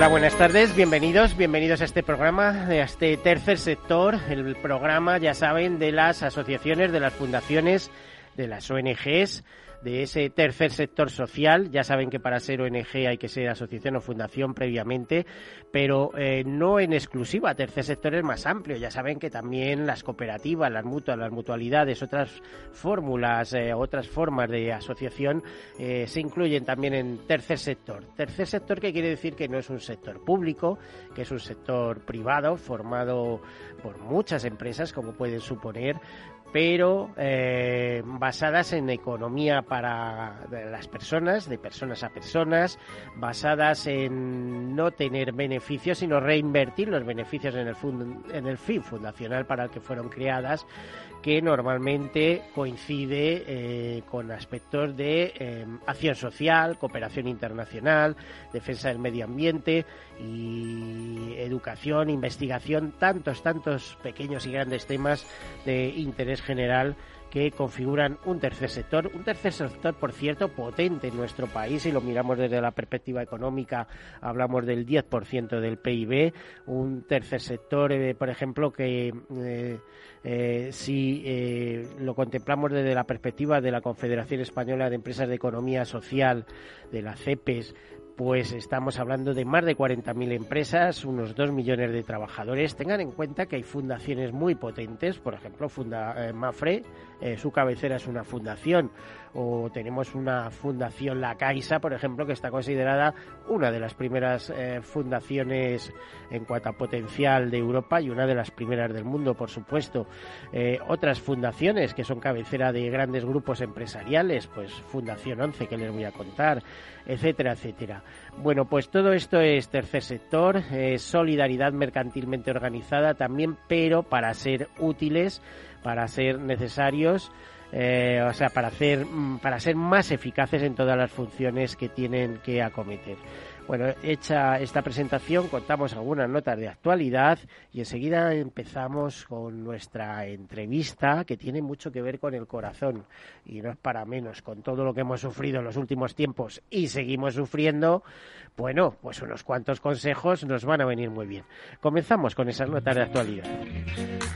Hola, buenas tardes, bienvenidos, bienvenidos a este programa, a este tercer sector, el programa, ya saben, de las asociaciones, de las fundaciones, de las ONGs, de ese tercer sector social. Ya saben que para ser ONG hay que ser asociación o fundación previamente, pero eh, no en exclusiva. Tercer sector es más amplio. Ya saben que también las cooperativas, las mutuas, las mutualidades, otras fórmulas, eh, otras formas de asociación eh, se incluyen también en tercer sector. Tercer sector que quiere decir que no es un sector público, que es un sector privado formado por muchas empresas, como pueden suponer, pero eh, basadas en economía para las personas, de personas a personas, basadas en no tener beneficios, sino reinvertir los beneficios en el, en el fin fundacional para el que fueron creadas que normalmente coincide eh, con aspectos de eh, acción social, cooperación internacional, defensa del medio ambiente y educación, investigación, tantos, tantos pequeños y grandes temas de interés general que configuran un tercer sector, un tercer sector, por cierto, potente en nuestro país, si lo miramos desde la perspectiva económica, hablamos del 10% del PIB, un tercer sector, eh, por ejemplo, que eh, eh, si lo contemplamos desde la perspectiva de la Confederación Española de Empresas de Economía Social, de la CEPES, pues estamos hablando de más de 40.000 empresas, unos 2 millones de trabajadores. Tengan en cuenta que hay fundaciones muy potentes, por ejemplo, Funda, eh, Mafre, eh, su cabecera es una fundación, o tenemos una fundación La Caixa, por ejemplo, que está considerada una de las primeras eh, fundaciones en cuanto a potencial de Europa y una de las primeras del mundo, por supuesto. otras fundaciones que son cabecera de grandes grupos empresariales, pues Fundación 11, que les voy a contar, etcétera, etcétera. Bueno, pues todo esto es tercer sector, solidaridad mercantilmente organizada también, pero para ser útiles, para ser necesarios, eh, o sea, para hacer, mm, para ser más eficaces en todas las funciones que tienen que acometer. Bueno, hecha esta presentación, contamos algunas notas de actualidad y enseguida empezamos con nuestra entrevista que tiene mucho que ver con el corazón y no es para menos con todo lo que hemos sufrido en los últimos tiempos y seguimos sufriendo. Bueno, pues unos cuantos consejos nos van a venir muy bien. Comenzamos con esas notas de actualidad.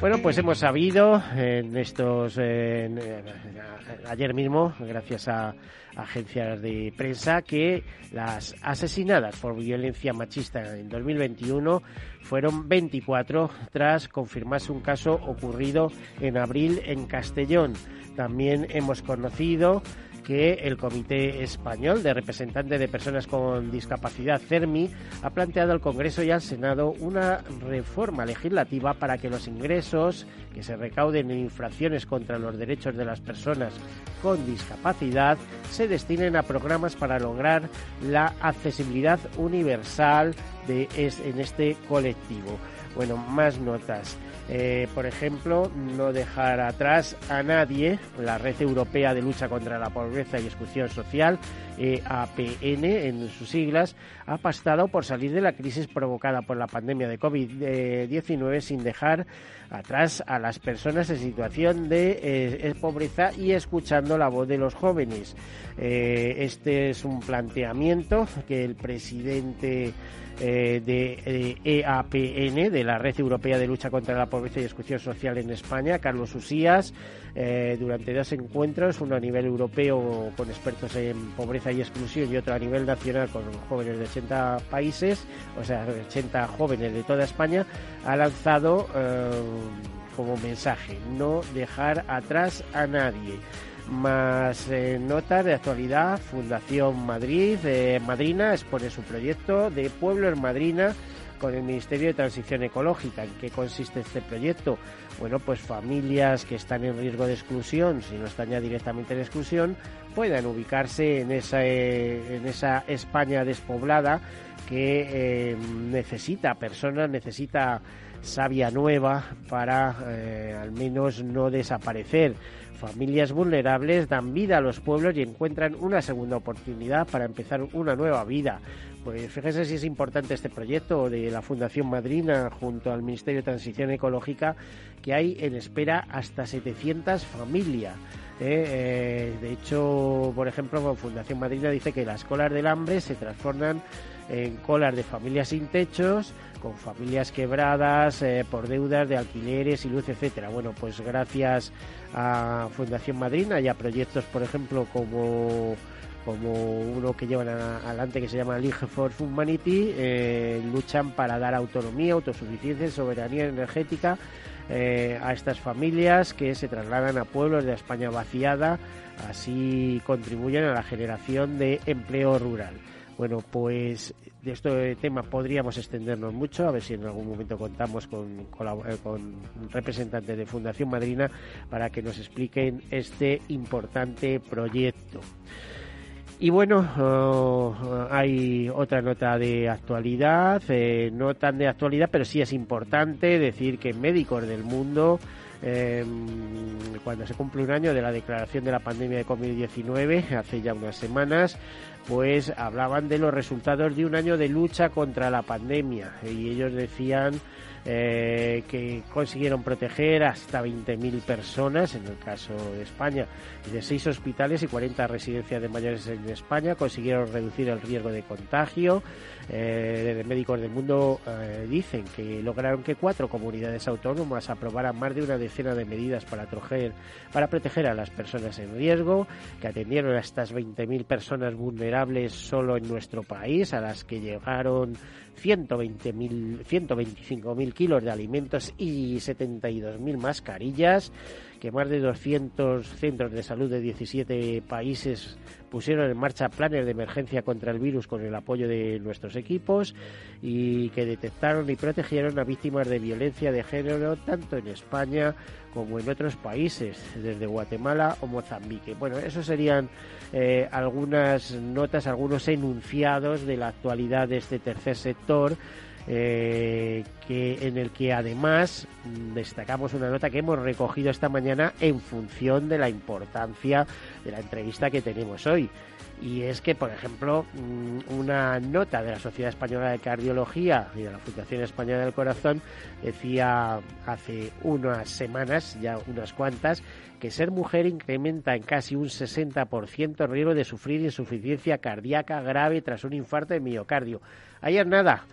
Bueno, pues hemos sabido en estos ayer mismo, gracias a agencias de prensa que las asesinadas por violencia machista en 2021 fueron 24 tras confirmarse un caso ocurrido en abril en Castellón. También hemos conocido que el Comité Español de Representantes de Personas con Discapacidad, CERMI, ha planteado al Congreso y al Senado una reforma legislativa para que los ingresos que se recauden en infracciones contra los derechos de las personas con discapacidad se destinen a programas para lograr la accesibilidad universal de en este colectivo. Bueno, más notas. Eh, por ejemplo, no dejar atrás a nadie, la Red Europea de Lucha contra la Pobreza y Exclusión Social, EAPN en sus siglas, ha pastado por salir de la crisis provocada por la pandemia de COVID-19 sin dejar atrás a las personas en situación de eh, pobreza y escuchando la voz de los jóvenes. Eh, este es un planteamiento que el presidente eh, de EAPN, e de la Red Europea de Lucha contra la Pobreza y Exclusión Social en España, Carlos Usías, eh, durante dos encuentros, uno a nivel europeo con expertos en pobreza y exclusión y otro a nivel nacional con jóvenes de 80 países, o sea, 80 jóvenes de toda España, ha lanzado eh, como mensaje no dejar atrás a nadie más eh, notas de actualidad. Fundación Madrid, eh, Madrina, expone su proyecto de Pueblo en Madrina con el Ministerio de Transición Ecológica. ¿En qué consiste este proyecto? Bueno, pues familias que están en riesgo de exclusión, si no están ya directamente en exclusión, puedan ubicarse en esa, eh, en esa España despoblada que eh, necesita personas, necesita savia nueva para al menos no desaparecer familias vulnerables dan vida a los pueblos y encuentran una segunda oportunidad para empezar una nueva vida. Pues fíjese si es importante este proyecto de la Fundación Madrina junto al Ministerio de Transición Ecológica, que hay en espera hasta 700 familias. ¿eh? Eh, de hecho, por ejemplo, Fundación Madrina dice que las colas del hambre se transforman en colas de familias sin techos, con familias quebradas eh, por deudas de alquileres y luz, etcétera. Bueno, pues gracias a Fundación Madrina y a proyectos, por ejemplo, como como uno que llevan adelante que se llama League for Humanity, eh, luchan para dar autonomía, autosuficiencia soberanía energética eh, a estas familias que se trasladan a pueblos de España vaciada, así contribuyen a la generación de empleo rural. Bueno, pues de este tema podríamos extendernos mucho, a ver si en algún momento contamos con, eh, representantes de Fundación Madrina para que nos expliquen este importante proyecto. Y bueno, oh, hay otra nota de actualidad, eh, no tan de actualidad, pero sí es importante decir que médicos del mundo eh, cuando se cumple un año de la declaración de la pandemia de COVID-19, hace ya unas semanas, pues hablaban de los resultados de un año de lucha contra la pandemia y ellos decían eh, que consiguieron proteger hasta 20.000 personas, en el caso de España, de seis hospitales y 40 residencias de mayores en España, consiguieron reducir el riesgo de contagio. Eh, médicos del mundo eh, dicen que lograron que cuatro comunidades autónomas aprobaran más de una decena de medidas para, para proteger a las personas en riesgo, que atendieron a estas 20.000 personas vulnerables solo en nuestro país, a las que llegaron 120.000, 125.000 kilos de alimentos y 72.000 mascarillas, que más de 200 centros de salud de 17 países pusieron en marcha planes de emergencia contra el virus con el apoyo de nuestros equipos y que detectaron y protegieron a víctimas de violencia de género tanto en España como en otros países, desde Guatemala o Mozambique. Bueno, esos serían eh, algunas notas, algunos enunciados de la actualidad de este tercer sector. Eh, que en el que además destacamos una nota que hemos recogido esta mañana en función de la importancia de la entrevista que tenemos hoy y es que, por ejemplo, mm, una nota de la Sociedad Española de Cardiología y de la Fundación Española del Corazón decía hace unas semanas, ya unas cuantas, que ser mujer incrementa en casi un 60% el riesgo de sufrir insuficiencia cardíaca grave tras un infarto de miocardio. Ayer nada.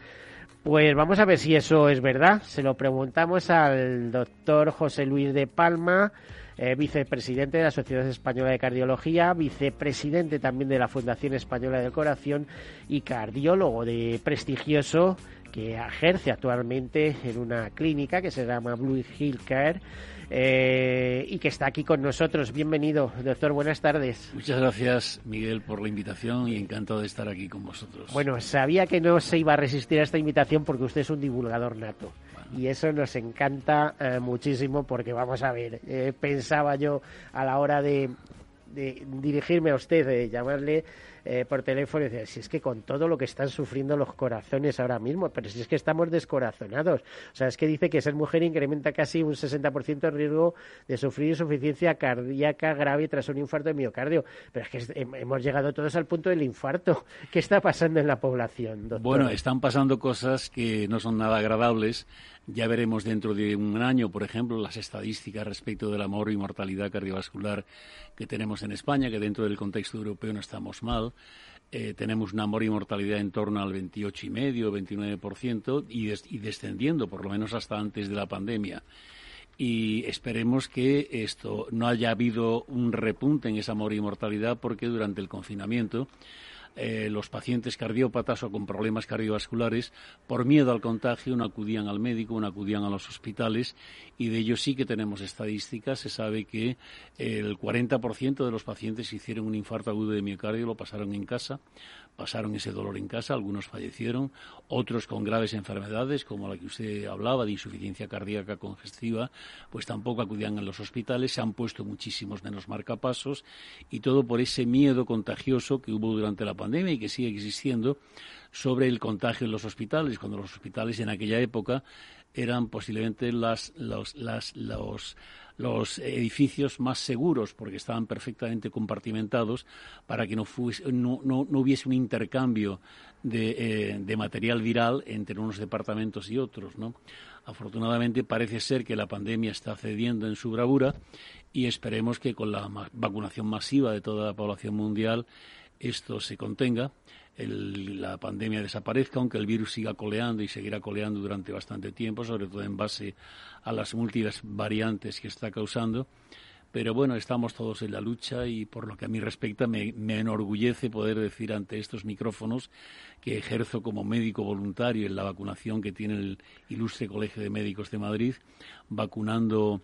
Pues vamos a ver si eso es verdad. Se lo preguntamos al doctor José Luis de Palma, eh, vicepresidente de la Sociedad Española de Cardiología, vicepresidente también de la Fundación Española del Corazón y cardiólogo de prestigioso que ejerce actualmente en una clínica que se llama Blue Hill Care eh, y que está aquí con nosotros. Bienvenido, doctor. Buenas tardes. Muchas gracias, Miguel, por la invitación y encantado de estar aquí con vosotros. Bueno, sabía que no se iba a resistir a esta invitación porque usted es un divulgador nato. Y eso nos encanta eh, muchísimo porque, vamos a ver, eh, pensaba yo a la hora de, de dirigirme a usted, de llamarle eh, por teléfono y decía, si es que con todo lo que están sufriendo los corazones ahora mismo, pero si es que estamos descorazonados. O sea, es que dice que ser mujer incrementa casi un 60% el riesgo de sufrir insuficiencia cardíaca grave tras un infarto de miocardio. Pero es que hemos llegado todos al punto del infarto. ¿Qué está pasando en la población, doctor? Bueno, están pasando cosas que no son nada agradables. Ya veremos dentro de un año, por ejemplo, las estadísticas respecto del amor y mortalidad cardiovascular que tenemos en España, que dentro del contexto europeo no estamos mal. Eh, tenemos una mortalidad en torno al 28,5, 29% y, y descendiendo por lo menos hasta antes de la pandemia. Y esperemos que esto no haya habido un repunte en esa mortalidad porque durante el confinamiento eh, los pacientes cardiópatas o con problemas cardiovasculares, por miedo al contagio, no acudían al médico, no acudían a los hospitales y de ello sí que tenemos estadísticas. Se sabe que el 40% de los pacientes hicieron un infarto agudo de miocardio lo pasaron en casa pasaron ese dolor en casa, algunos fallecieron, otros con graves enfermedades, como la que usted hablaba, de insuficiencia cardíaca congestiva, pues tampoco acudían a los hospitales, se han puesto muchísimos menos marcapasos y todo por ese miedo contagioso que hubo durante la pandemia y que sigue existiendo sobre el contagio en los hospitales, cuando los hospitales en aquella época eran posiblemente las, los, las, los los edificios más seguros porque estaban perfectamente compartimentados para que no, hubiese un intercambio de, eh, de, material viral entre unos departamentos y otros. ¿no? Afortunadamente parece ser que la pandemia está cediendo en su bravura y esperemos que con la vacunación masiva de toda la población mundial esto se contenga la pandemia desaparezca, aunque el virus siga coleando y seguirá coleando durante bastante tiempo, sobre todo en base a las múltiples variantes que está causando. Pero bueno, estamos todos en la lucha y por lo que a mí respecta me, me, enorgullece poder decir ante estos micrófonos que ejerzo como médico voluntario en la vacunación que tiene el ilustre Colegio de Médicos de Madrid, vacunando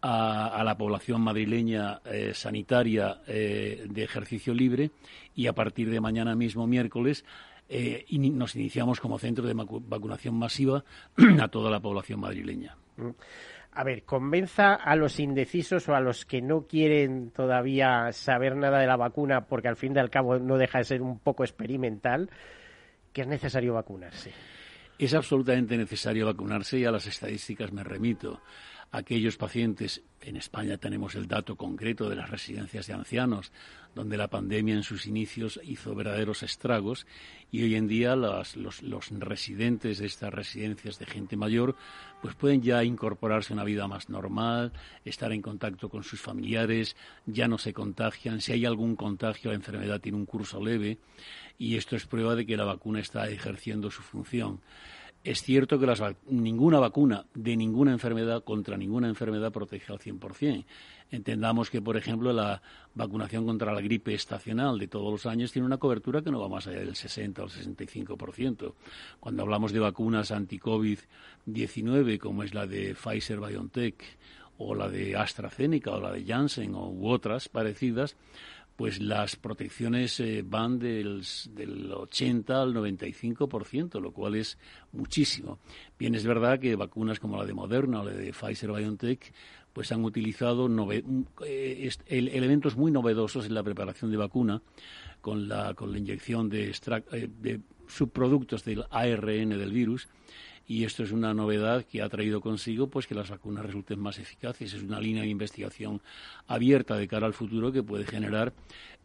a, la población madrileña eh, sanitaria eh, de ejercicio libre y a partir de mañana mismo, miércoles, eh, nos iniciamos como centro de vacunación masiva a toda la población madrileña. A ver, convenza a los indecisos o a los que no quieren todavía saber nada de la vacuna, porque al fin y al cabo no deja de ser un poco experimental, que es necesario vacunarse. Es absolutamente necesario vacunarse y a las estadísticas me remito aquellos pacientes, en España tenemos el dato concreto de las residencias de ancianos, donde la pandemia en sus inicios hizo verdaderos estragos y hoy en día los, residentes de estas residencias de gente mayor pues pueden ya incorporarse a una vida más normal, estar en contacto con sus familiares, ya no se contagian, si hay algún contagio la enfermedad tiene un curso leve y esto es prueba de que la vacuna está ejerciendo su función. Es cierto que ninguna vacuna de ninguna enfermedad contra ninguna enfermedad protege al 100%. Entendamos que, por ejemplo, la vacunación contra la gripe estacional de todos los años tiene una cobertura que no va más allá del 60 o el 65%. Cuando hablamos de vacunas anti-COVID-19, como es la de Pfizer BioNTech o la de AstraZeneca o la de Janssen u otras parecidas, pues las protecciones eh, van del, del 80 al 95%, lo cual es muchísimo. Bien, es verdad que vacunas como la de Moderna o la de Pfizer BioNTech pues han utilizado eh, elementos muy novedosos en la preparación de vacuna con la, con la inyección de, eh, de subproductos del ARN del virus y esto es una novedad que ha traído consigo pues que las vacunas resulten más eficaces. Es una línea de investigación abierta de cara al futuro que puede generar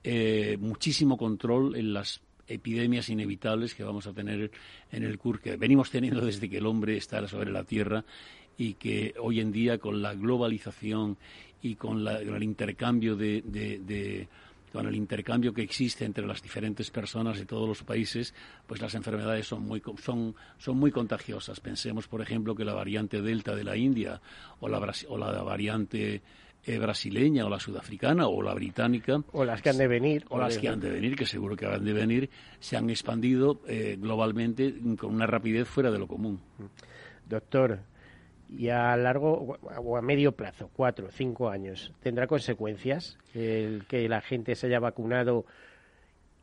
eh, muchísimo control en las epidemias inevitables que vamos a tener en el CUR, que venimos teniendo desde que el hombre está sobre la Tierra y que hoy en día con la globalización y con, el intercambio de con el intercambio que existe entre las diferentes personas de todos los países, pues las enfermedades son muy, son, son muy contagiosas. Pensemos, por ejemplo, que la variante Delta de la India o la, o la variante eh, brasileña o la sudafricana o la británica. O las que han de venir. O las que han de venir, que seguro que han de venir, se han expandido eh, globalmente con una rapidez fuera de lo común. Doctor, y a largo o a medio plazo, cuatro, cinco años, ¿tendrá consecuencias el que la gente se haya vacunado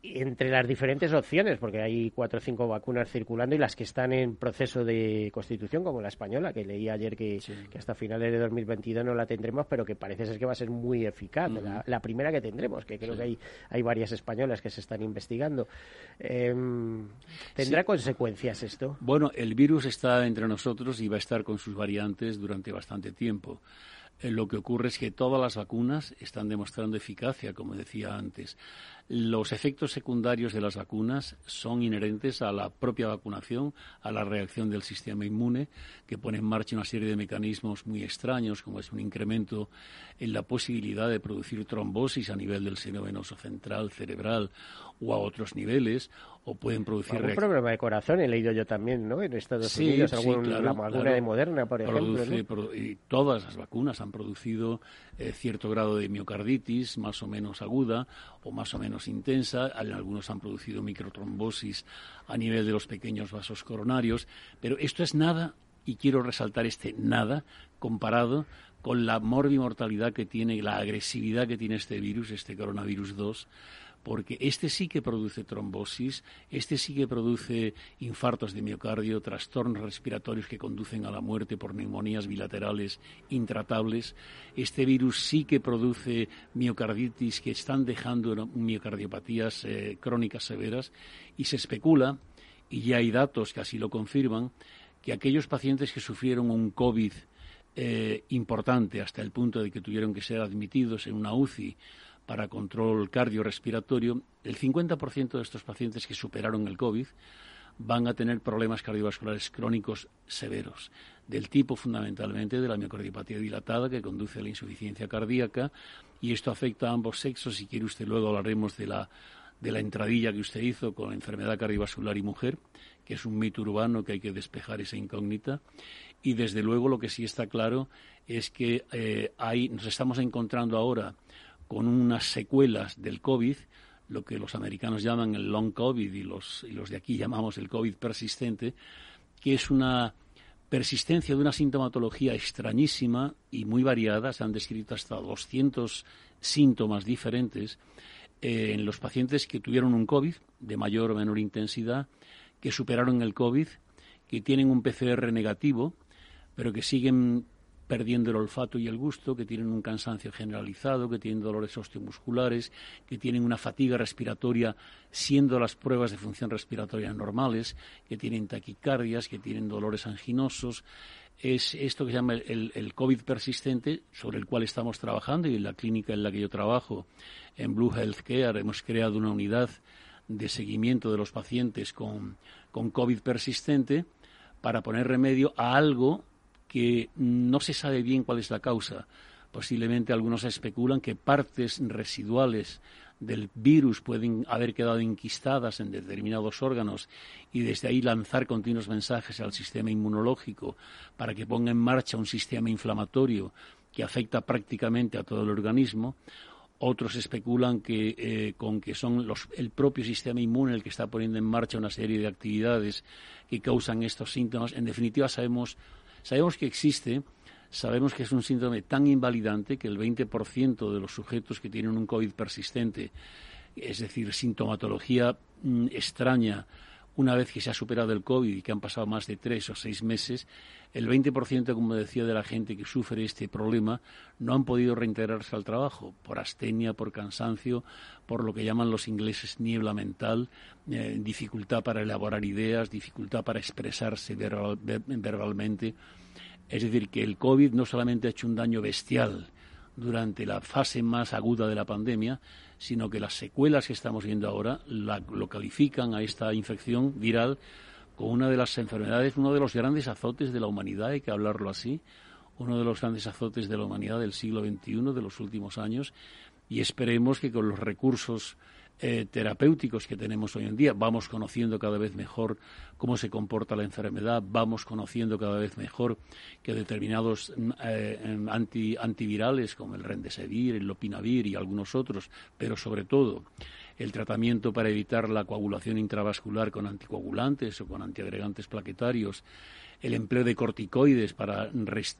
entre las diferentes opciones, porque hay cuatro o cinco vacunas circulando y las que están en proceso de constitución, como la española, que leí ayer que, hasta finales de 2022 no la tendremos, pero que parece ser que va a ser muy eficaz. la, primera que tendremos, que creo que hay, hay varias españolas que se están investigando. Em, ¿Tendrá consecuencias esto? Bueno, el virus está entre nosotros y va a estar con sus variantes durante bastante tiempo. Eh, lo que ocurre es que todas las vacunas están demostrando eficacia, como decía antes. Los efectos secundarios de las vacunas son inherentes a la propia vacunación, a la reacción del sistema inmune, que pone en marcha una serie de mecanismos muy extraños, como es un incremento en la posibilidad de producir trombosis a nivel del seno venoso central, cerebral o a otros niveles, o pueden producir... Algún problema de corazón he leído yo también, ¿no? En Estados Unidos, la vacuna de Moderna, por ejemplo. y todas las vacunas han producido eh, cierto grado de miocarditis, más o menos aguda o más o menos intensa. Algunos han producido microtrombosis a nivel de los pequeños vasos coronarios. Pero esto es nada, y quiero resaltar este nada, comparado con la morbimortalidad que tiene, la agresividad que tiene este virus, este coronavirus 2, porque este sí que produce trombosis, este sí que produce infartos de miocardio, trastornos respiratorios que conducen a la muerte por neumonías bilaterales intratables. Este virus sí que produce miocarditis que están dejando miocardiopatías eh, crónicas severas y se especula, y ya hay datos que así lo confirman, que aquellos pacientes que sufrieron un COVID eh, importante hasta el punto de que tuvieron que ser admitidos en una UCI para control cardiorrespiratorio, el 50% de estos pacientes que superaron el COVID van a tener problemas cardiovasculares crónicos severos, del tipo fundamentalmente de la miocardiopatía dilatada que conduce a la insuficiencia cardíaca y esto afecta a ambos sexos. Si quiere usted luego hablaremos de la, de la entradilla que usted hizo con la enfermedad cardiovascular y mujer, que es un mito urbano que hay que despejar esa incógnita. Y desde luego lo que sí está claro es que eh, nos estamos encontrando ahora con unas secuelas del COVID, lo que los americanos llaman el long COVID y los, y los de aquí llamamos el COVID persistente, que es una persistencia de una sintomatología extrañísima y muy variada. Se han descrito hasta 200 síntomas diferentes eh, en los pacientes que tuvieron un COVID de mayor o menor intensidad, que superaron el COVID, que tienen un PCR negativo, pero que siguen perdiendo el olfato y el gusto, que tienen un cansancio generalizado, que tienen dolores osteomusculares, que tienen una fatiga respiratoria siendo las pruebas de función respiratoria normales, que tienen taquicardias, que tienen dolores anginosos. Es esto que se llama el, COVID persistente, sobre el cual estamos trabajando y en la clínica en la que yo trabajo, en Blue Healthcare, hemos creado una unidad de seguimiento de los pacientes con COVID persistente para poner remedio a algo que no se sabe bien cuál es la causa. Posiblemente algunos especulan que partes residuales del virus pueden haber quedado inquistadas en determinados órganos y desde ahí lanzar continuos mensajes al sistema inmunológico para que ponga en marcha un sistema inflamatorio que afecta prácticamente a todo el organismo. Otros especulan que eh, con que son el propio sistema inmune el que está poniendo en marcha una serie de actividades que causan estos síntomas. En definitiva, sabemos Sabemos que existe, sabemos que es un síndrome tan invalidante que el 20% de los sujetos que tienen un COVID persistente, es decir, sintomatología mm, extraña, una vez que se ha superado el COVID y que han pasado más de tres o seis meses, el 20%, como decía, de la gente que sufre este problema no han podido reintegrarse al trabajo por astenia, por cansancio, por lo que llaman los ingleses niebla mental, eh, dificultad para elaborar ideas, dificultad para expresarse verbalmente. Es decir, que el COVID no solamente ha hecho un daño bestial durante la fase más aguda de la pandemia, sino que las secuelas que estamos viendo ahora lo califican a esta infección viral como una de las enfermedades, uno de los grandes azotes de la humanidad, hay que hablarlo así, uno de los grandes azotes de la humanidad del siglo XXI, de los últimos años, y esperemos que con los recursos eh, terapéuticos que tenemos hoy en día. Vamos conociendo cada vez mejor cómo se comporta la enfermedad, vamos conociendo cada vez mejor que determinados mm, eh, anti, antivirales como el Rendesevir, el Lopinavir y algunos otros, pero sobre todo el tratamiento para evitar la coagulación intravascular con anticoagulantes o con antiagregantes plaquetarios, el empleo de corticoides para,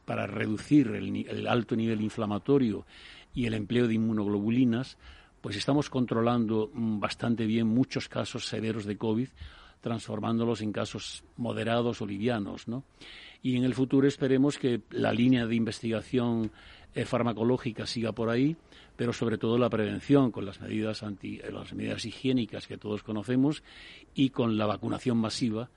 para reducir el alto nivel inflamatorio y el empleo de inmunoglobulinas, pues estamos controlando mm, bastante bien muchos casos severos de COVID, transformándolos en casos moderados o livianos, ¿no? Y en el futuro esperemos que la línea de investigación eh, farmacológica siga por ahí, pero sobre todo la prevención con las medidas anti, eh, las medidas higiénicas que todos conocemos y con la vacunación masiva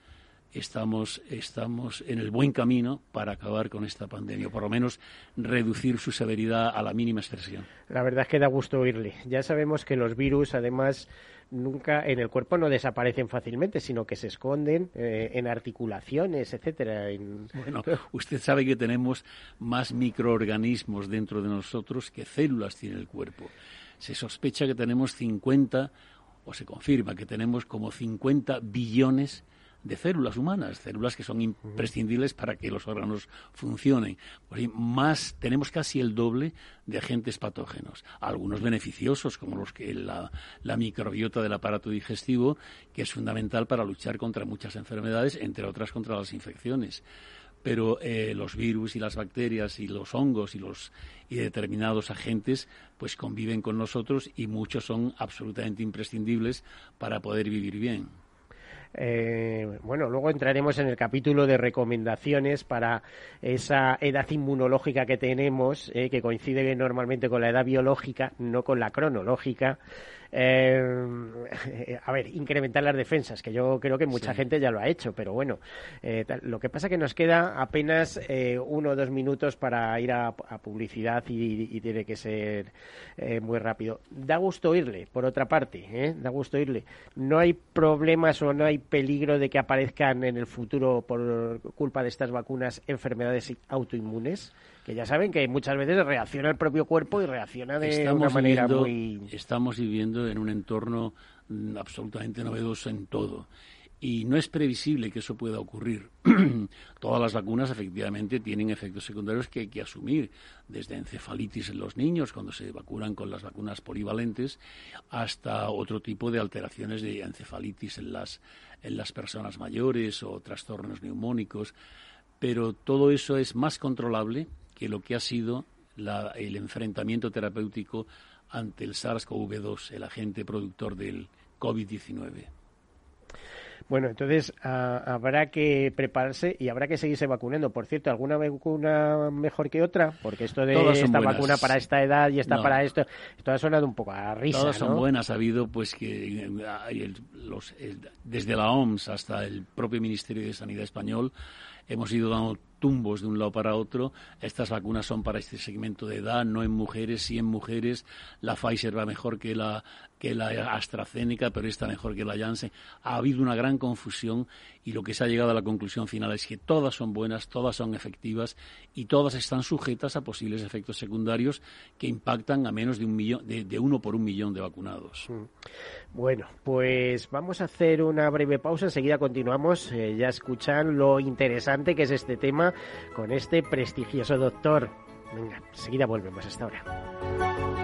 estamos, estamos en el buen camino para acabar con esta pandemia, o por lo menos reducir su severidad a la mínima expresión. La verdad es que da gusto oírle. Ya sabemos que los virus, además, nunca en el cuerpo no desaparecen fácilmente, sino que se esconden eh, en articulaciones, etcétera. Bueno, usted sabe que tenemos más microorganismos dentro de nosotros que células tiene el cuerpo. Se sospecha que tenemos 50 o se confirma que tenemos como 50 billones de células humanas, células que son imprescindibles para que los órganos funcionen. más tenemos casi el doble de agentes patógenos, algunos beneficiosos como los que la, microbiota del aparato digestivo, que es fundamental para luchar contra muchas enfermedades, entre otras contra las infecciones pero eh, los virus y las bacterias y los hongos y los y determinados agentes pues conviven con nosotros y muchos son absolutamente imprescindibles para poder vivir bien. Eh, bueno, luego entraremos en el capítulo de recomendaciones para esa edad inmunológica que tenemos, eh, que coincide normalmente con la edad biológica, no con la cronológica. Eh, a ver, incrementar las defensas, que yo creo que mucha gente ya lo ha hecho, pero bueno, eh, lo que pasa es que nos queda apenas eh, uno o dos minutos para ir a, publicidad y, tiene que ser muy rápido. Da gusto oírle, por otra parte, da gusto oírle. No hay problemas o no hay peligro de que aparezcan en el futuro, por culpa de estas vacunas, enfermedades autoinmunes que ya saben que muchas veces reacciona el propio cuerpo y reacciona de una manera muy... Estamos viviendo en un entorno mm, absolutamente novedoso en todo. Y no es previsible que eso pueda ocurrir. Todas las vacunas efectivamente tienen efectos secundarios que hay que asumir, desde encefalitis en los niños, cuando se vacunan con las vacunas polivalentes, hasta otro tipo de alteraciones de encefalitis en las, en las personas mayores o trastornos neumónicos. Pero todo eso es más controlable que lo que ha sido el enfrentamiento terapéutico ante el SARS-CoV-2, el agente productor del COVID-19. Bueno, entonces habrá que prepararse y habrá que seguirse vacunando. Por cierto, ¿alguna vacuna mejor que otra? Porque esto de esta vacuna para esta edad y esta para esto, esto ha sonado un poco a risa. Todas son buenas. Ha habido, pues, que los, desde la OMS hasta el propio Ministerio de Sanidad español hemos ido dando tumbos de un lado para otro. Estas vacunas son para este segmento de edad, no en mujeres, sí en mujeres. La Pfizer va mejor que la, que la AstraZeneca, pero está mejor que la Janssen. Ha habido una gran confusión y lo que se ha llegado a la conclusión final es que todas son buenas, todas son efectivas y todas están sujetas a posibles efectos secundarios que impactan a menos de, un millón, de, uno por un millón de vacunados. Mm. Bueno, pues vamos a hacer una breve pausa, enseguida continuamos. Eh, ya escuchan lo interesante que es este tema con este prestigioso doctor. Venga, enseguida volvemos hasta ahora.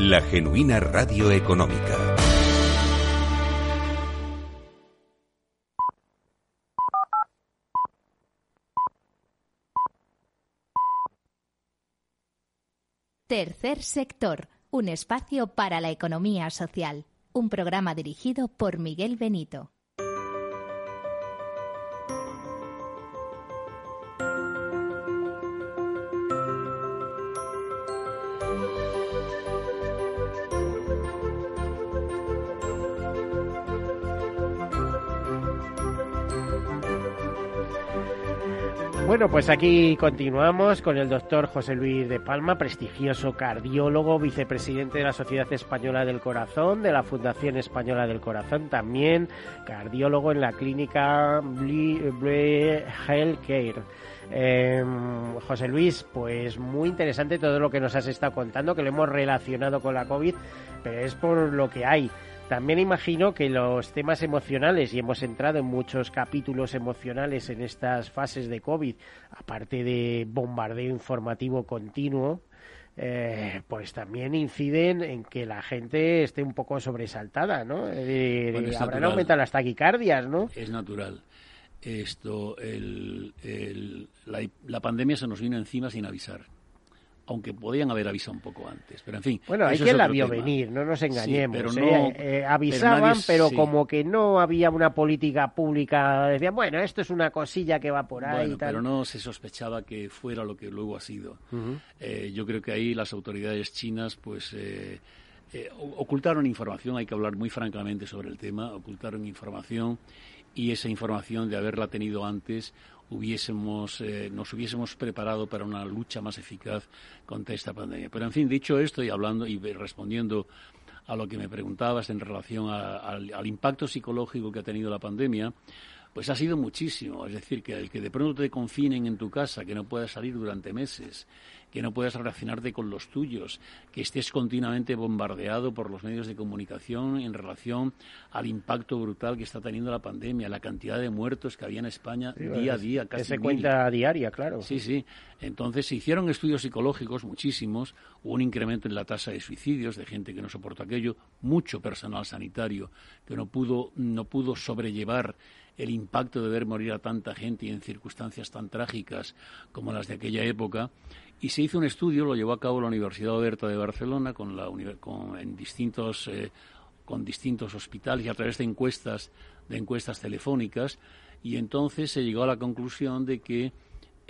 la genuina radio económica. Tercer sector, un espacio para la economía social. Un programa dirigido por Miguel Benito. Bueno, pues aquí continuamos con el doctor José Luis de Palma, prestigioso cardiólogo, vicepresidente de la Sociedad Española del Corazón, de la Fundación Española del Corazón, también cardiólogo en la clínica Blue Healthcare. Eh, José Luis, pues muy interesante todo lo que nos has estado contando, que lo hemos relacionado con la COVID, pero es por lo que hay. También imagino que los temas emocionales, y hemos entrado en muchos capítulos emocionales en estas fases de COVID, aparte de bombardeo informativo continuo, eh, pues también inciden en que la gente esté un poco sobresaltada, ¿no? Eh, Bueno, habrán aumentado las taquicardias, ¿no? Es natural. Esto, el- el- la, la pandemia se nos vino encima sin avisar. Aunque podían haber avisado un poco antes. Pero en fin. Bueno, hay quien la vio tema. venir, no nos Sí, engañemos. pero ¿eh? no- Eh, avisaban, nadie- pero sí. como que no había una política pública. Decían, bueno, esto es una cosilla que va por ahí Bueno, y tal. pero no se sospechaba que fuera lo que luego ha sido. Eh, yo creo que ahí las autoridades chinas, pues, ocultaron información. Hay que hablar muy francamente sobre el tema. Ocultaron información y esa información de haberla tenido antes hubiésemos eh, nos hubiésemos preparado para una lucha más eficaz contra esta pandemia. Pero en fin, dicho esto y hablando y respondiendo a lo que me preguntabas en relación a- al, impacto psicológico que ha tenido la pandemia, pues ha sido muchísimo. Es decir, que el que de pronto te confinen en tu casa, que no puedas salir durante meses, que no puedas relacionarte con los tuyos, que estés continuamente bombardeado por los medios de comunicación en relación al impacto brutal que está teniendo la pandemia, la cantidad de muertos que había en España Sí, día a día, casi se mil. cuenta diaria, claro. Sí, sí. Entonces se hicieron estudios psicológicos, muchísimos. Hubo un incremento en la tasa de suicidios de gente que no soportó aquello. Mucho personal sanitario que no pudo, no pudo sobrellevar el impacto de ver morir a tanta gente y en circunstancias tan trágicas como las de aquella época. Y se hizo un estudio, lo llevó a cabo la Universidad Oberta de Barcelona con la, con, en distintos eh, con distintos hospitales y a través de encuestas de encuestas telefónicas y entonces se llegó a la conclusión de que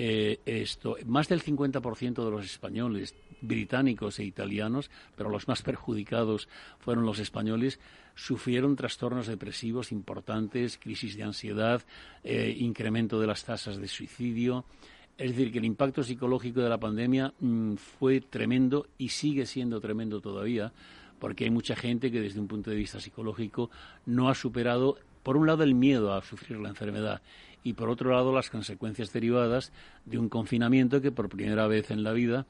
eh, esto más del 50% de los españoles británicos e italianos, pero los más perjudicados fueron los españoles, sufrieron trastornos depresivos importantes, crisis de ansiedad, eh, incremento de las tasas de suicidio. Es decir, que el impacto psicológico de la pandemia mm, fue tremendo y sigue siendo tremendo todavía, porque hay mucha gente que desde un punto de vista psicológico no ha superado, por un lado, el miedo a sufrir la enfermedad y por otro lado, las consecuencias derivadas de un confinamiento que por primera vez en la vida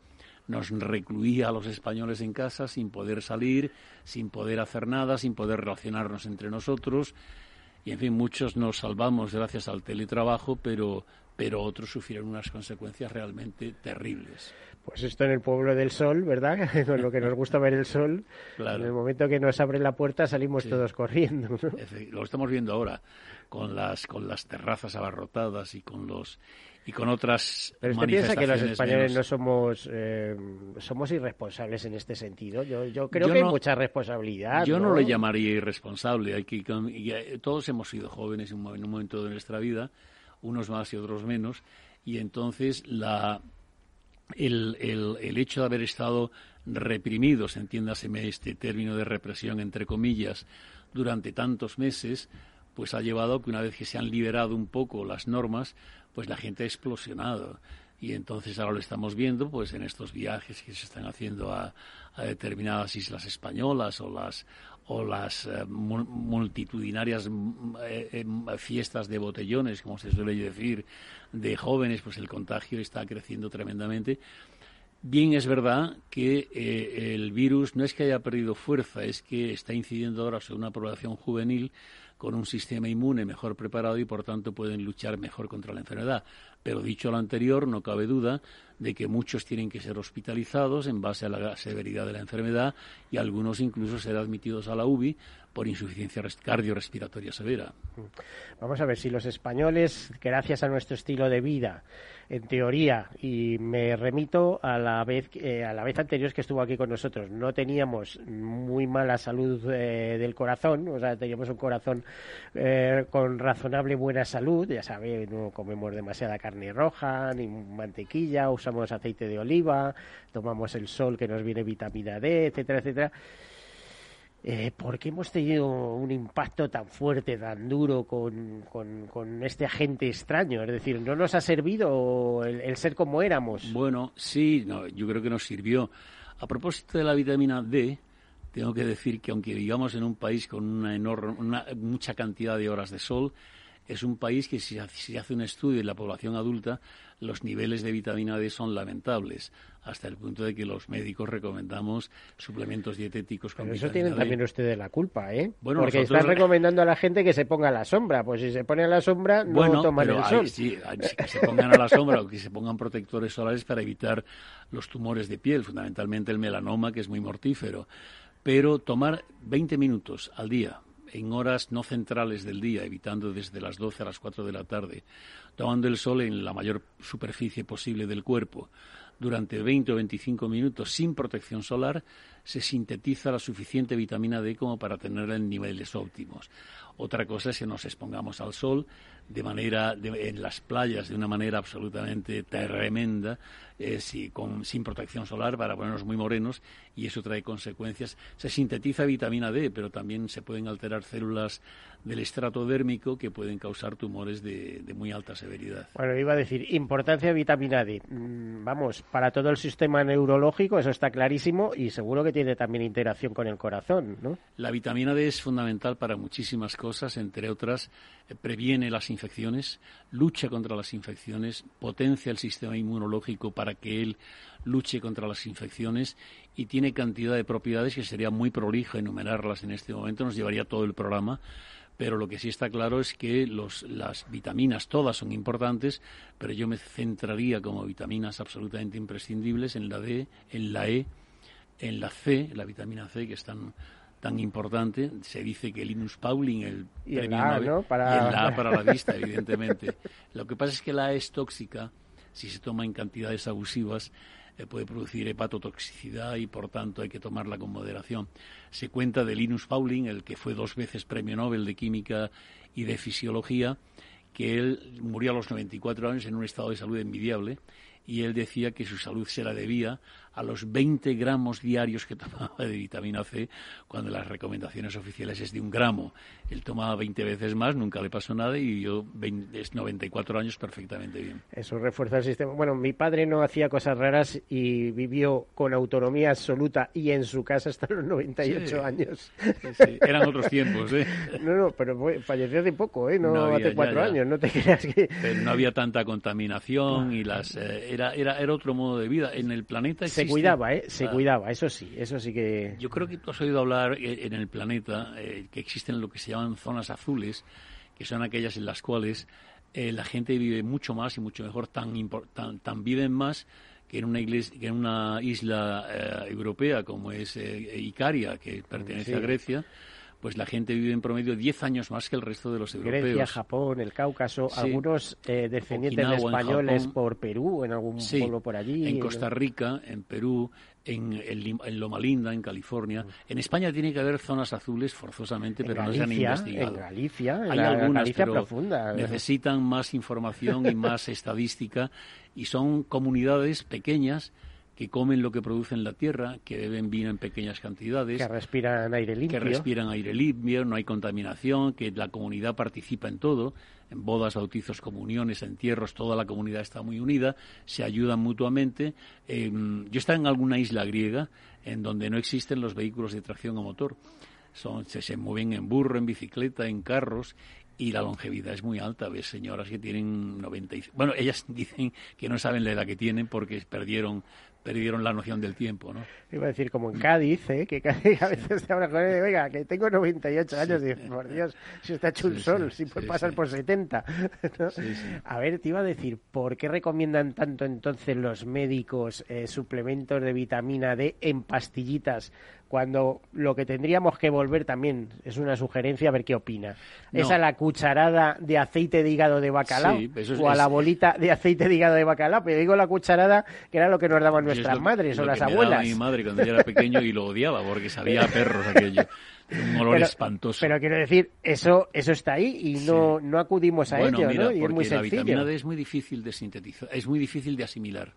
nos recluía a los españoles en casa sin poder salir, sin poder hacer nada, sin poder relacionarnos entre nosotros. Y en fin, muchos nos salvamos gracias al teletrabajo, pero, pero otros sufrieron unas consecuencias realmente terribles. Pues esto en el pueblo del sol, ¿verdad? Con lo que nos gusta ver el sol. Claro. En el momento que nos abre la puerta salimos Sí. todos corriendo. ¿no? Lo estamos viendo ahora con las con las terrazas abarrotadas y con los y con otras Pero usted piensa que los españoles no somos eh, somos irresponsables en este sentido. Yo, yo creo que hay mucha responsabilidad. Yo ¿no? lo llamaría irresponsable. Hay que, eh, todos hemos sido jóvenes en un momento de nuestra vida, unos más y otros menos, y entonces la, el, el, el hecho de haber estado reprimidos, entiéndaseme este término de represión entre comillas, durante tantos meses, pues ha llevado a que una vez que se han liberado un poco las normas, pues la gente ha explosionado. Y entonces ahora lo estamos viendo pues en estos viajes que se están haciendo a, determinadas islas españolas o las o las eh, multitudinarias mm, eh, eh, fiestas de botellones, como se suele decir, de jóvenes, pues el contagio está creciendo tremendamente. Bien, es verdad que el virus no es que haya perdido fuerza, es que está incidiendo ahora sobre una población juvenil con un sistema inmune mejor preparado y por tanto pueden luchar mejor contra la enfermedad. Pero dicho lo anterior, no cabe duda de que muchos tienen que ser hospitalizados en base a la severidad de la enfermedad y algunos incluso ser admitidos a la UBI por insuficiencia cardiorrespiratoria severa. Vamos a ver si los españoles, gracias a nuestro estilo de vida, en teoría, y me remito a la vez eh, a la vez anterior que estuvo aquí con nosotros. No teníamos muy mala salud eh, del corazón, o sea, teníamos un corazón eh, con razonable buena salud. Ya sabe, no comemos demasiada carne roja ni mantequilla, usamos aceite de oliva, tomamos el sol que nos viene vitamina D, etcétera, etcétera eh, ¿por qué hemos tenido un impacto tan fuerte, tan duro con, con, este agente extraño? Es decir, ¿no nos ha servido el, ser como éramos? Bueno, sí, yo creo que nos sirvió. A propósito de la vitamina D, tengo que decir que aunque vivamos en un país con una enorme, mucha cantidad de horas de sol, es un país que si, se hace un estudio en la población adulta, los niveles de vitamina D son lamentables, hasta el punto de que los médicos recomendamos suplementos dietéticos con Pero eso tienen también ustedes la culpa, ¿eh? Bueno, Porque están recomendando a la gente que se ponga a la sombra. Pues si se pone a la sombra, no bueno, toman el sol. sí, que se pongan a la sombra o que se pongan protectores solares para evitar los tumores de piel, fundamentalmente el melanoma, que es muy mortífero. Pero tomar 20 minutos al día, en horas no centrales del día, evitando desde las 12 a las 4 de la tarde, tomando el sol en la mayor superficie posible del cuerpo durante 20 o 25 minutos sin protección solar, se sintetiza la suficiente vitamina D como para tenerla en niveles óptimos. Otra cosa es que nos expongamos al sol de manera en las playas de una manera absolutamente tremenda, eh, sin protección solar para ponernos muy morenos y eso trae consecuencias. Se sintetiza vitamina D, pero también se pueden alterar células del estrato dérmico que pueden causar tumores de, muy alta severidad. Bueno, iba a decir, importancia de vitamina D. Mm, vamos, para todo el sistema neurológico, eso está clarísimo y seguro que también interacción con el corazón. La vitamina D es fundamental para muchísimas cosas, entre otras, eh, previene las infecciones, lucha contra las infecciones, potencia el sistema inmunológico para que él luche contra las infecciones y tiene cantidad de propiedades que sería muy prolijo enumerarlas en este momento, nos llevaría todo el programa pero lo que sí está claro es que las vitaminas todas son importantes, pero yo me centraría como vitaminas absolutamente imprescindibles en la D, en la E, en la C, la vitamina C, que es tan, tan importante. Se dice que Linus Pauling, el premio Nobel, para... y en la A para la vista, evidentemente. Lo que pasa es que la A es tóxica si se toma en cantidades abusivas eh, puede producir hepatotoxicidad y por tanto hay que tomarla con moderación. Se cuenta de Linus Pauling, el que fue dos veces premio Nobel de Química y de Fisiología, que él murió a los 94 años en un estado de salud envidiable y él decía que su salud se la debía a los 20 gramos diarios que tomaba de vitamina C, cuando las recomendaciones oficiales es de un gramo. Él tomaba 20 veces más, nunca le pasó nada y yo, 94 años, perfectamente bien. Eso refuerza el sistema. Bueno, mi padre no hacía cosas raras y vivió con autonomía absoluta y en su casa hasta los 98 años. Eran otros tiempos, ¿eh? No, no, pero falleció hace poco, ¿eh? No, hace cuatro años, no te creas que... Pero no había tanta contaminación y las... Eh, era, era, era otro modo de vida. En el planeta se cuidaba, ¿eh? Se cuidaba, eso sí, eso sí que... Yo creo que tú has oído hablar eh, en el planeta eh, que existen lo que se llaman zonas azules, que son aquellas en las cuales eh, la gente vive mucho más y mucho mejor, tan, tan, tan viven más que en una, iglesia, que en una isla europea como es Icaria, que pertenece a Grecia, pues la gente vive en promedio 10 años más que el resto de los europeos. Grecia, Japón, el Cáucaso, algunos eh, descendientes de españoles por Perú, en algún pueblo por allí. En Costa Rica, en Perú, en, en, Loma Linda, en California. En España tiene que haber zonas azules forzosamente, pero no se han investigado. En Galicia, en Hay algunas, Galicia pero profunda. necesitan más información y más estadística y son comunidades pequeñas que comen lo que producen la tierra, que beben vino en pequeñas cantidades. Que respiran aire limpio. Que respiran aire limpio, no hay contaminación, que la comunidad participa en todo, en bodas, bautizos, comuniones, entierros, toda la comunidad está muy unida, se ayudan mutuamente. yo estaba en alguna isla griega en donde no existen los vehículos de tracción a motor. Son, se, se mueven en burro, en bicicleta, en carros y la longevidad es muy alta. Ves señoras que tienen 90 bueno, ellas dicen que no saben la edad que tienen porque perdieron perdieron la noción del tiempo, ¿no? Iba a decir, como en Cádiz, ¿eh? que Cádiz a veces te habla con él, oiga, que tengo 98 años, y por Dios, si está hecho un sol, si puede pasar por 70. A ver, te iba a decir, ¿por qué recomiendan tanto entonces los médicos eh, suplementos de vitamina D en pastillitas cuando lo que tendríamos que volver también es una sugerencia a ver qué opina. ¿Es a la cucharada de aceite de hígado de bacalao o a la bolita de aceite de hígado de bacalao? Pero digo la cucharada que era lo que nos daban nuestras madres o las abuelas. mi madre cuando yo era pequeño y lo odiaba porque sabía a perros aquello. Un olor espantoso. Pero quiero decir, eso eso está ahí y no, no acudimos a ello, ¿no? Y es muy la vitamina D es muy difícil de sintetizar, es muy difícil de asimilar.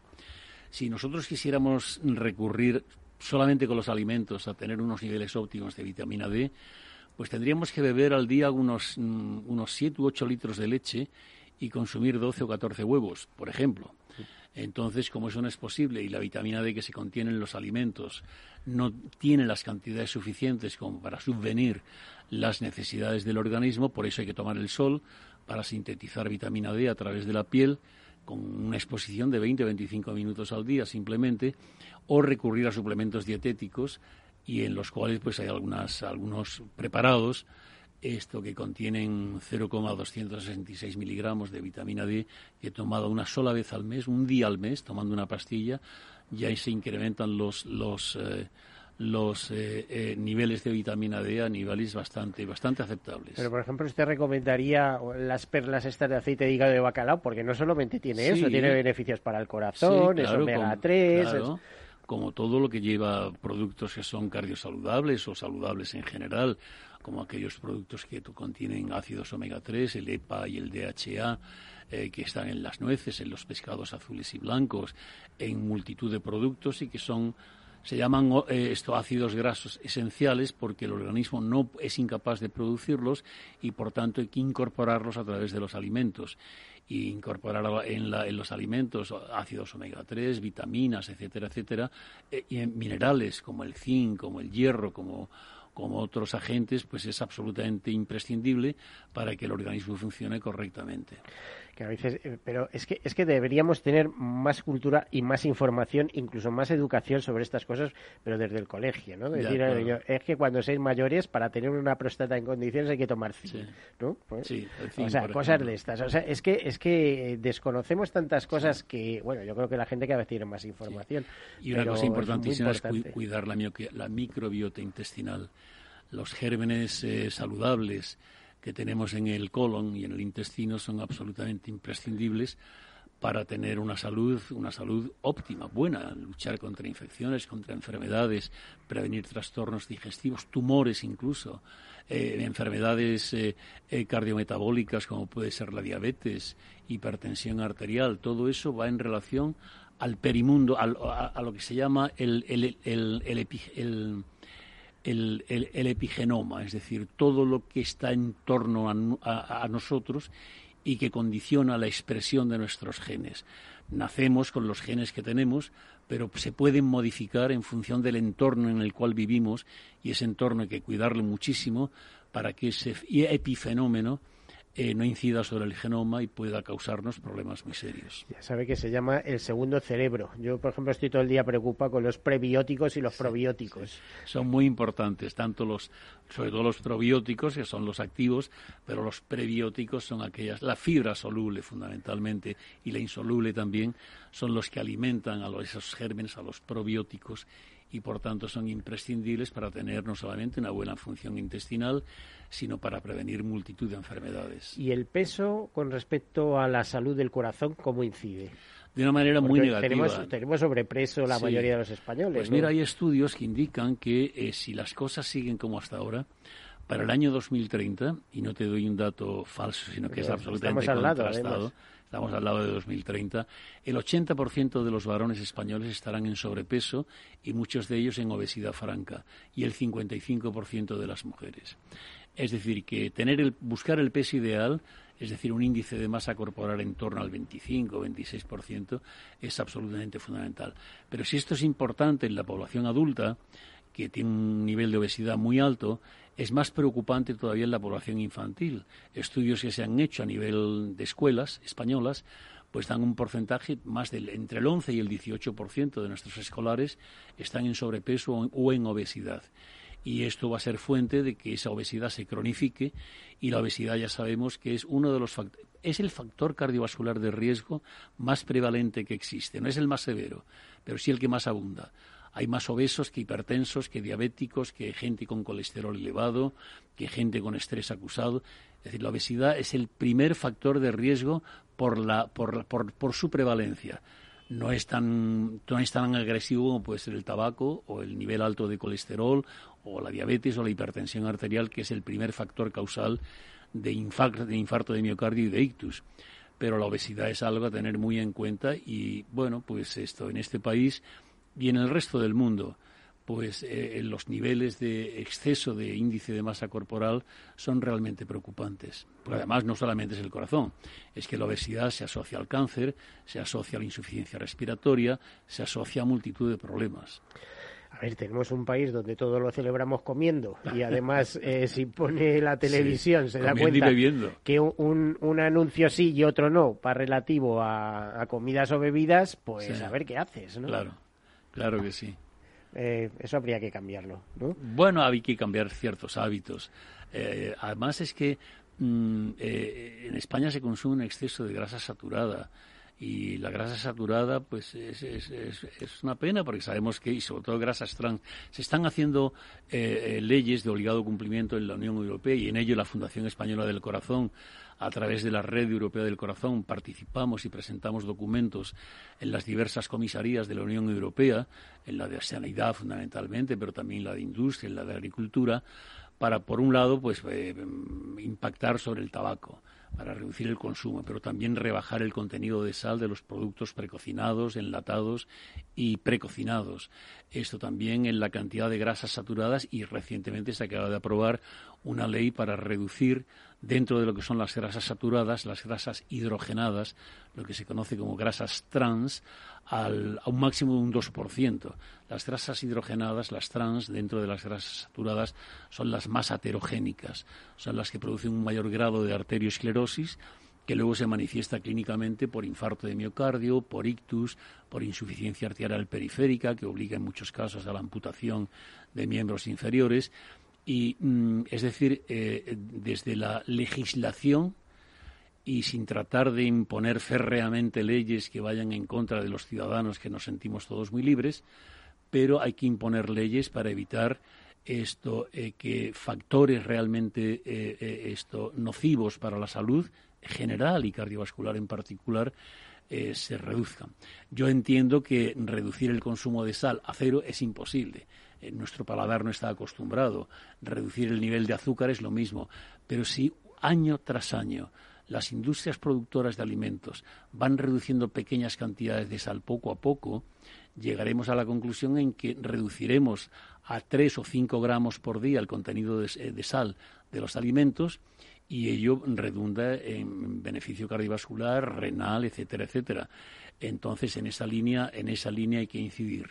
Si nosotros quisiéramos recurrir solamente con los alimentos a tener unos niveles óptimos de vitamina D, pues tendríamos que beber al día unos, mm, unos 7 u 8 litros de leche y consumir 12 o 14 huevos, por ejemplo. Entonces, como eso no es posible y la vitamina D que se contiene en los alimentos no tiene las cantidades suficientes como para subvenir las necesidades del organismo, por eso hay que tomar el sol para sintetizar vitamina D a través de la piel con una exposición de 20-25 minutos al día simplemente, o recurrir a suplementos dietéticos y en los cuales pues hay algunas, algunos preparados esto que contienen 0,266 miligramos de vitamina D que tomado una sola vez al mes, un día al mes, tomando una pastilla, ya se incrementan los, los eh, los eh, eh, niveles de vitamina D a niveles bastante, bastante aceptables. Pero, por ejemplo, usted recomendaría las perlas estas de aceite de hígado de bacalao, porque no solamente tiene eso, tiene beneficios para el corazón, es omega 3... como todo lo que lleva productos que son cardiosaludables o saludables en general, como aquellos productos que contienen ácidos omega 3, el EPA y el DHA, eh, que están en las nueces, en los pescados azules y blancos, en multitud de productos y que son se llaman eh, estos ácidos grasos esenciales porque el organismo no es incapaz de producirlos y por tanto hay que incorporarlos a través de los alimentos y incorporar en, los alimentos ácidos omega 3, vitaminas, etcétera, etcétera, eh, y minerales como el zinc, como el hierro, como como otros agentes, pues es absolutamente imprescindible para que el organismo funcione correctamente que a veces, eh, pero es que es que deberíamos tener más cultura y más información, incluso más educación sobre estas cosas, pero desde el colegio, ¿no? decir, es que cuando seis mayores para tener una próstata en condiciones hay que tomar zinc, ¿no? Pues, sí, o sea, cosas de estas, o sea, es que es que desconocemos tantas cosas que, bueno, yo creo que la gente cada vez tiene más información. Y una cosa importantísima es, cuidar la, la microbiota intestinal, los gérmenes eh, saludables que tenemos en el colon y en el intestino son absolutamente imprescindibles para tener una salud, una salud óptima, buena, luchar contra infecciones, contra enfermedades, prevenir trastornos digestivos, tumores incluso, eh, enfermedades eh, eh, cardiometabólicas como puede ser la diabetes, hipertensión arterial, todo eso va en relación al perimundo, a, lo que se llama el, el el, epigenoma, es decir, todo lo que está en torno a, nosotros y que condiciona la expresión de nuestros genes. Nacemos con los genes que tenemos, pero se pueden modificar en función del entorno en el cual vivimos y ese entorno hay que cuidarlo muchísimo para que ese epifenómeno eh, no incida sobre el genoma y pueda causarnos problemas muy serios. Ya sabe que se llama el segundo cerebro. Yo, por ejemplo, estoy todo el día preocupado con los prebióticos y los probióticos. Son muy importantes, tanto los, sobre todo los probióticos, que son los activos, pero los prebióticos son aquellas, la fibra soluble fundamentalmente y la insoluble también, son los que alimentan a esos gérmenes, a los probióticos y por tanto son imprescindibles para tener no solamente una buena función intestinal, sino para prevenir multitud de enfermedades. ¿Y el peso con respecto a la salud del corazón cómo incide? De una manera muy negativa. Tenemos, tenemos sobrepreso la mayoría de los españoles. Pues mira, hay estudios que indican que eh, si las cosas siguen como hasta ahora, para el año 2030, y no te doy un dato falso, sino que es absolutamente contrastado, estamos al lado de 2030, el 80% de los varones españoles estarán en sobrepeso y muchos de ellos en obesidad franca y el 55% de las mujeres. Es decir, que tener el, buscar el peso ideal, es decir, un índice de masa corporal en torno al 25 o 26%, es absolutamente fundamental. Pero si esto es importante en la población adulta, que tiene un nivel de obesidad muy alto, es más preocupante todavía en la población infantil. Estudios que se han hecho a nivel de escuelas españolas pues dan un porcentaje más del entre el 11 y el 18% de nuestros escolares están en sobrepeso o en obesidad. Y esto va a ser fuente de que esa obesidad se cronifique y la obesidad ya sabemos que es uno de los es el factor cardiovascular de riesgo más prevalente que existe. No es el más severo, pero sí el que más abunda. Hay más obesos que hipertensos, que diabéticos, que gente con colesterol elevado, que gente con estrés acusado. Es decir, la obesidad es el primer factor de riesgo por, la, por, por, su prevalencia. No es, tan, no es tan agresivo como puede ser el tabaco o el nivel alto de colesterol o la diabetes o la hipertensión arterial, que es el primer factor causal de infarto, de infarto de miocardio y de ictus pero la obesidad es algo a tener muy en cuenta y bueno, pues esto en este país y en el resto del mundo, pues eh, los niveles de exceso de índice de masa corporal son realmente preocupantes. Porque además no solamente es el corazón, es que la obesidad se asocia al cáncer, se asocia a la insuficiencia respiratoria, se asocia a multitud de problemas. A ver, tenemos un país donde todo lo celebramos comiendo y además eh, si pone la televisión se da cuenta que un, un, anuncio sí y otro no para relativo a, comidas o bebidas, pues a ver qué haces, ¿no? Claro. Claro que sí. Eh, eso habría que cambiarlo, ¿no? Bueno, hay que cambiar ciertos hábitos. Eh, además es que mm, eh, en España se consume un exceso de grasa saturada y la grasa saturada pues es, es, es, una pena porque sabemos que y sobre todo grasas trans se están haciendo leyes de obligado cumplimiento en la Unión Europea y en ello la Fundación Española del Corazón a través de la Red Europea del Corazón participamos y presentamos documentos en las diversas comisarías de la Unión Europea, en la de sanidad fundamentalmente, pero también la de industria, en la de agricultura, para, por un lado, pues eh, impactar sobre el tabaco para reducir el consumo, pero también rebajar el contenido de sal de los productos precocinados, enlatados y precocinados. Esto también en la cantidad de grasas saturadas y recientemente se acaba de aprobar una ley para reducir dentro de lo que son las grasas saturadas, las grasas hidrogenadas, lo que se conoce como grasas trans, al, a un máximo de un 2%. Las grasas hidrogenadas, las trans, dentro de las grasas saturadas, son las más aterogénicas, son las que producen un mayor grado de arteriosclerosis que luego se manifiesta clínicamente por infarto de miocardio, por ictus, por insuficiencia arterial periférica, que obliga en muchos casos a la amputación de miembros inferiores. Y, mm, es decir, eh, desde la legislación y sin tratar de imponer férreamente leyes que vayan en contra de los ciudadanos que nos sentimos todos muy libres, pero hay que imponer leyes para evitar esto eh, que factores realmente eh, esto nocivos para la salud general y cardiovascular en particular se reduzcan. Yo entiendo que reducir el consumo de sal a cero es imposible. Nuestro paladar no está acostumbrado. Reducir el nivel de azúcar es lo mismo. Pero si año tras año las industrias productoras de alimentos van reduciendo pequeñas cantidades de sal poco a poco, llegaremos a la conclusión en que reduciremos a 3 o 5 gramos por día el contenido de, de sal de los alimentos y ello redunda en beneficio cardiovascular, renal, etcétera, etcétera. Entonces, en esa línea, en esa línea hay que incidir.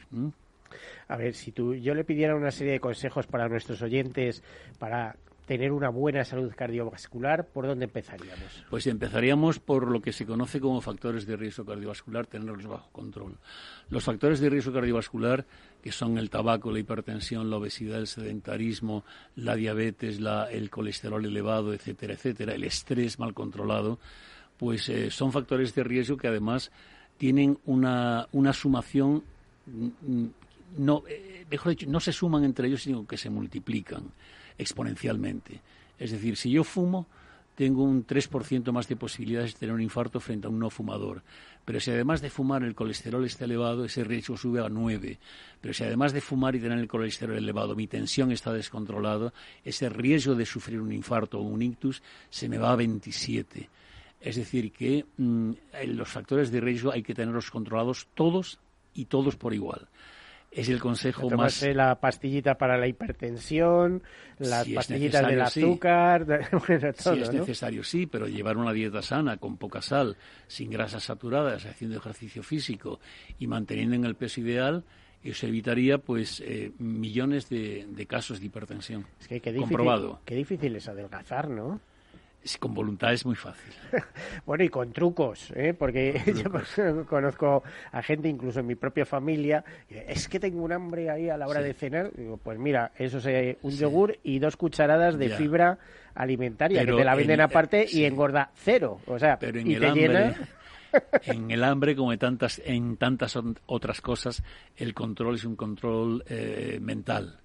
A ver, si tú, yo le pidiera una serie de consejos para nuestros oyentes para tener una buena salud cardiovascular, ¿por dónde empezaríamos? Pues empezaríamos por lo que se conoce como factores de riesgo cardiovascular, tenerlos bajo control. Los factores de riesgo cardiovascular, que son el tabaco, la hipertensión, la obesidad, el sedentarismo, la diabetes, el colesterol elevado, etcétera, etcétera, el estrés mal controlado, pues eh, son factores de riesgo que además tienen una, una sumación mm, no, eh, mejor dicho, no se suman entre ellos, sino que se multiplican exponencialmente. Es decir, si yo fumo, tengo un 3% más de posibilidades de tener un infarto frente a un no fumador. Pero si además de fumar el colesterol está elevado, ese riesgo sube a 9. Pero si además de fumar y tener el colesterol elevado, mi tensión está descontrolada, ese riesgo de sufrir un infarto o un ictus se me va a 27. Es decir, que mm, los factores de riesgo hay que tenerlos controlados todos y todos por igual es el consejo más. la pastillita para la hipertensión, las pastillitas del azúcar, Si es necesario, sí, pero llevar una dieta sana, con poca sal, sin grasas saturadas, haciendo ejercicio físico y manteniendo en el peso ideal, eso evitaría pues eh, millones de, casos de hipertensión. Es que qué comprobado. Qué difícil es adelgazar, ¿no? Con voluntad es muy fácil. bueno, y con trucos, ¿eh? porque yo conozco a gente, incluso en mi propia familia, es que tengo un hambre ahí a la hora de cenar. Digo, pues mira, eso es un yogur y dos cucharadas de fibra alimentaria, que te la venden aparte y engorda cero. O sea, Pero en y el te hambre, llena... en el hambre, como en tantas, en tantas otras cosas, el control es un control eh, mental.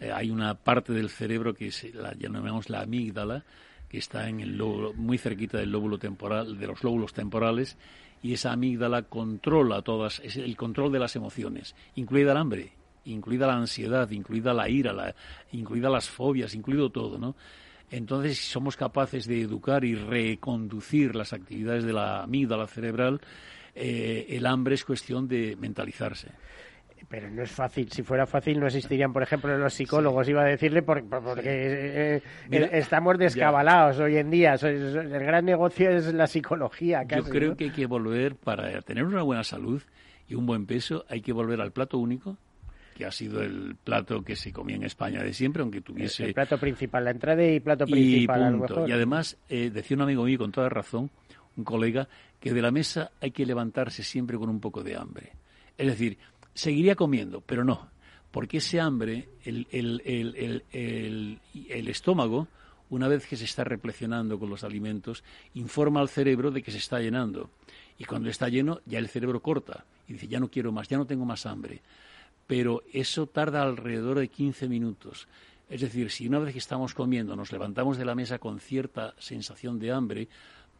Eh, hay una parte del cerebro que se la llamamos la amígdala, que está en el lóbulo, muy cerquita del lóbulo temporal, de los lóbulos temporales, y esa amígdala controla todas, es el control de las emociones, incluida el hambre, incluida la ansiedad, incluida la ira, la, incluida las fobias, incluido todo, ¿no? Entonces, si somos capaces de educar y reconducir las actividades de la amígdala cerebral, eh, el hambre es cuestión de mentalizarse pero no es fácil. Si fuera fácil, no existirían, por ejemplo, los psicólogos, iba a decirle, porque, eh, eh, estamos descabalados hoy en día. El gran negocio es la psicología. Yo creo que hay que volver, para tener una buena salud y un buen peso, hay que volver al plato único, que ha sido el plato que se comía en España de siempre, aunque tuviese... El, plato principal, la entrada y plato principal. Y, y además, eh, decía un amigo mío con toda razón, un colega, que de la mesa hay que levantarse siempre con un poco de hambre. Es decir, seguiría comiendo, pero no, porque ese hambre, el, estómago, una vez que se está replecionando con los alimentos, informa al cerebro de que se está llenando. Y cuando está lleno, ya el cerebro corta y dice, ya no quiero más, ya no tengo más hambre. Pero eso tarda alrededor de 15 minutos. Es decir, si una vez que estamos comiendo nos levantamos de la mesa con cierta sensación de hambre,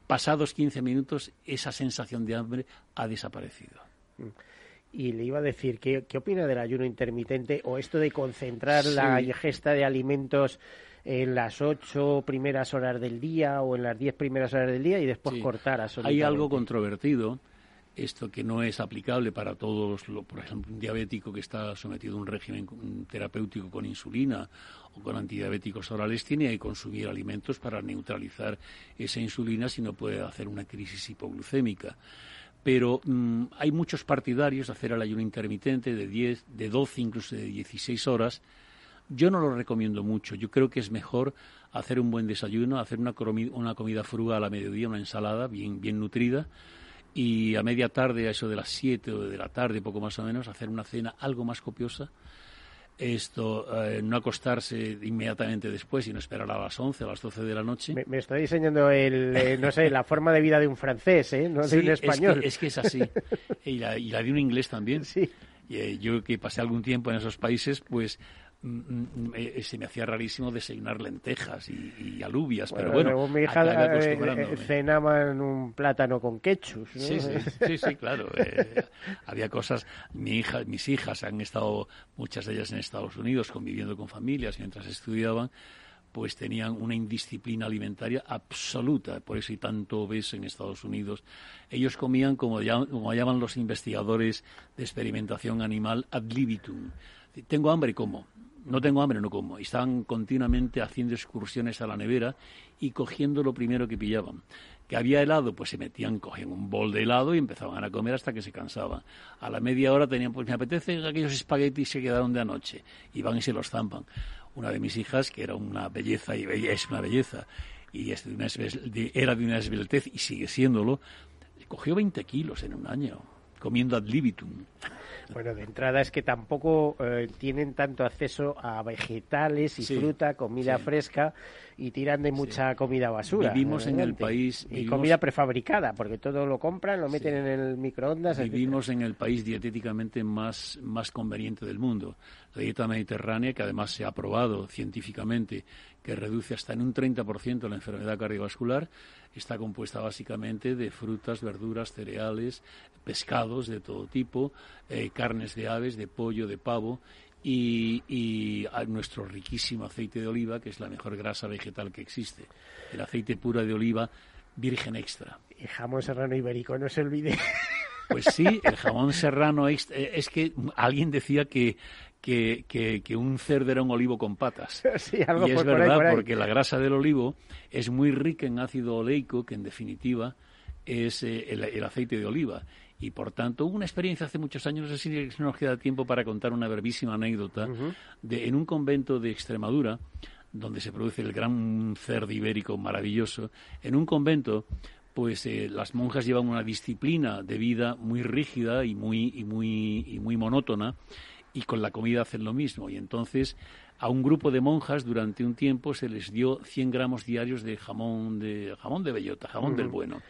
pasados 15 minutos esa sensación de hambre ha desaparecido. Mm y le iba a decir, ¿qué, qué opina del ayuno intermitente o esto de concentrar la ingesta de alimentos en las ocho primeras horas del día o en las diez primeras horas del día y después cortar Hay algo controvertido, esto que no es aplicable para todos, por ejemplo, un diabético que está sometido a un régimen terapéutico con insulina o con antidiabéticos orales tiene que consumir alimentos para neutralizar esa insulina si no puede hacer una crisis hipoglucémica pero mm, hay muchos partidarios de hacer el ayuno intermitente de 10, de 12, incluso de 16 horas. Yo no lo recomiendo mucho. Yo creo que es mejor hacer un buen desayuno, hacer una, una comida frugal a mediodía, una ensalada bien, bien nutrida, y a media tarde, a eso de las 7 o de la tarde, poco más o menos, hacer una cena algo más copiosa esto, eh, no acostarse inmediatamente después, sino esperar a las 11, a las 12 de la noche. Me, estoy diseñando el, eh, no sé, la forma de vida de un francés, ¿eh? no de un español. Es que, es así. y, la, y la de un inglés también. Sí. Y, yo que pasé algún tiempo en esos países, pues eh, se me hacía rarísimo desayunar lentejas y, alubias, pero bueno, mi hija eh, eh, cenaban un plátano con ketchup. Sí, sí, sí, claro. había cosas, mi hija, mis hijas han estado, muchas de ellas en Estados Unidos, conviviendo con familias mientras estudiaban, pues tenían una indisciplina alimentaria absoluta, por eso hay tanto obeso en Estados Unidos. Ellos comían, como, como llaman los investigadores de experimentación animal, ad libitum. Tengo hambre y como no tengo hambre, no como. Y estaban continuamente haciendo excursiones a la nevera y cogiendo lo primero que pillaban. Que había helado, pues se metían, cogían un bol de helado y empezaban a comer hasta que se cansaban. A la media hora tenían, pues me apetece aquellos espaguetis se quedaron de anoche. Y van y se los zampan. Una de mis hijas, que era una belleza y es una belleza, y era de una esbeltez y sigue siéndolo, cogió 20 kilos en un año, comiendo ad libitum. Bueno, de entrada es que tampoco eh, tienen tanto acceso a vegetales y fruta, comida fresca, y tiran de mucha comida basura. Vivimos en el país... Y comida prefabricada, porque todo lo compran, lo meten en el microondas. Vivimos en el país dietéticamente más, más conveniente del mundo. La dieta mediterránea, que además se ha probado científicamente que reduce hasta en un 30% la enfermedad cardiovascular, está compuesta básicamente de frutas, verduras, cereales, pescados de todo tipo, eh, carnes de aves, de pollo, de pavo y, nuestro riquísimo aceite de oliva, que es la mejor grasa vegetal que existe. El aceite puro de oliva virgen extra. Y jamón serrano ibérico, no se olvide. Pues sí, el jamón serrano extra. Eh, es que alguien decía que que, que, un cerdo era un olivo con patas. Sí, algo y es verdad, porque la grasa del olivo es muy rica en ácido oleico, que en definitiva es eh, el, aceite de oliva. Y por tanto, hubo una experiencia hace muchos años, no sé si nos queda tiempo para contar una brevísima anécdota, de, en un convento de Extremadura, donde se produce el gran cerdo ibérico maravilloso, en un convento pues eh, las monjas llevan una disciplina de vida muy rígida y muy y muy y muy monótona y con la comida hacen lo mismo. Y entonces a un grupo de monjas durante un tiempo se les dio 100 gramos diarios de jamón de jamón de bellota, jamón del bueno.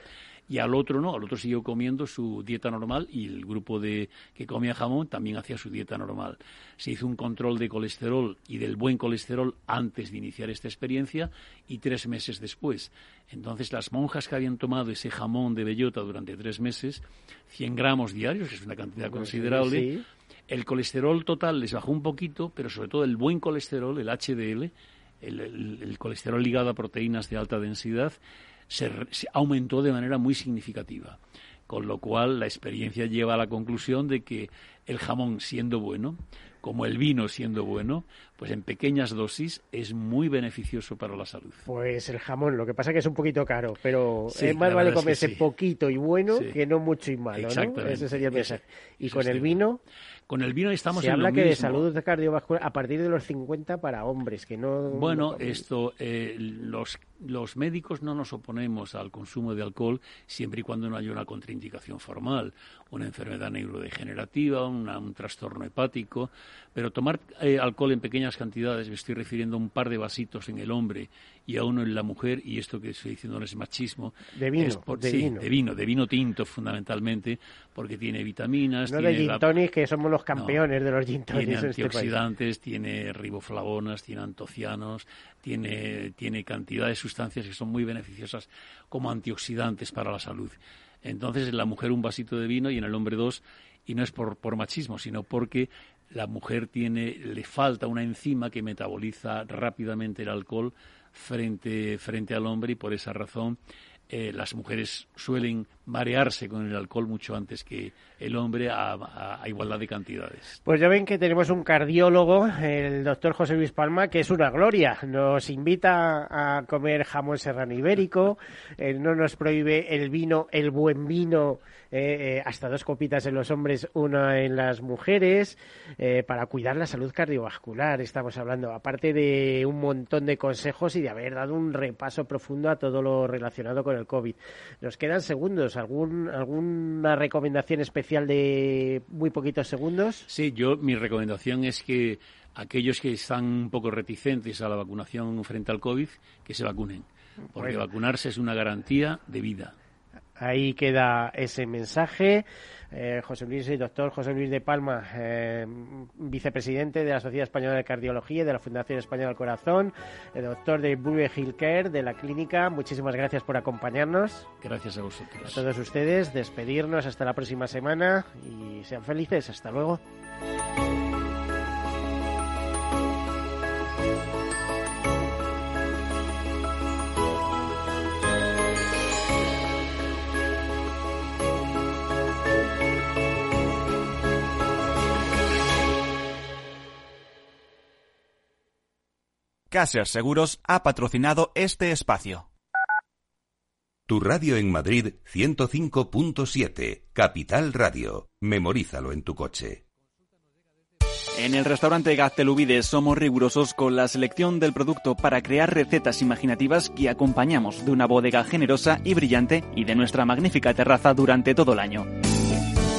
Y al otro no, al otro siguió comiendo su dieta normal y el grupo de que comía jamón también hacía su dieta normal. Se hizo un control de colesterol y del buen colesterol antes de iniciar esta experiencia y tres meses después. Entonces las monjas que habían tomado ese jamón de bellota durante tres meses, 100 gramos diarios, que es una cantidad considerable, el colesterol total les bajó un poquito, pero sobre todo el buen colesterol, el HDL, el, colesterol ligado a proteínas de alta densidad, se, aumentó de manera muy significativa. Con lo cual, la experiencia lleva a la conclusión de que el jamón, siendo bueno, como el vino siendo bueno, pues en pequeñas dosis es muy beneficioso para la salud. Pues el jamón, lo que pasa es que es un poquito caro, pero es más vale comerse poquito y bueno que no mucho y malo, ¿no? Ese sería el mensaje. Y con el vino, con el vino estamos Se habla que de salud cardiovascular a partir de los 50 para hombres, que no... Bueno, esto, eh, los, los médicos no nos oponemos al consumo de alcohol siempre y cuando no haya una contraindicación formal, una enfermedad neurodegenerativa, un trastorno hepático, pero tomar eh, alcohol en pequeñas cantidades, me estoy refiriendo a un par de vasitos en el hombre y a uno en la mujer, y esto que estoy diciendo no es machismo. De vino, de, vino. de vino. de vino tinto fundamentalmente, porque tiene vitaminas. No tiene de gin que somos los campeones de los gin Tiene este antioxidantes, tiene riboflavonas, tiene antocianos, tiene, tiene cantidad de sustancias que son muy beneficiosas como antioxidantes para la salud. Entonces, en la mujer un vasito de vino y en el hombre dos, y no es por, por machismo, sino porque la mujer tiene, le falta una enzima que metaboliza rápidamente el alcohol frente, frente al hombre y por esa razón eh, las mujeres suelen marearse con el alcohol mucho antes que el hombre a, igualdad de cantidades. Pues ya ven que tenemos un cardiólogo, el doctor José Luis Palma, que es una gloria. Nos invita a comer jamón serrano ibérico, eh, no nos prohíbe el vino, el buen vino, eh, hasta dos copitas en los hombres, una en las mujeres, para cuidar la salud cardiovascular. Estamos hablando, aparte de un montón de consejos y de haber dado un repaso profundo a todo lo relacionado con el COVID. Nos quedan segundos. ¿Algún, ¿Alguna recomendación especial de muy poquitos segundos? Sí, yo mi recomendación es que aquellos que están un poco reticentes a la vacunación frente al COVID, que se vacunen. Porque vacunarse es una garantía de vida. Ahí queda ese mensaje. Eh, José Luis, el doctor José Luis de Palma, eh, vicepresidente de la Sociedad Española de Cardiología y de la Fundación Española del Corazón, el doctor de Bulle Hill Care de la clínica. Muchísimas gracias por acompañarnos. Gracias a vosotros. A todos ustedes, despedirnos hasta la próxima semana y sean felices. Hasta luego. Caser Seguros ha patrocinado este espacio. Tu radio en Madrid 105.7, Capital Radio. Memorízalo en tu coche. En el restaurante Gaztelubides somos rigurosos con la selección del producto para crear recetas imaginativas que acompañamos de una bodega generosa y brillante y de nuestra magnífica terraza durante todo el año.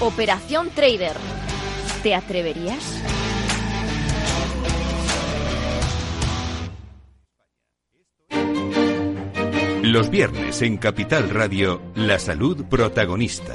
Operación Trader. ¿Te atreverías? Los viernes en Capital Radio, la salud protagonista.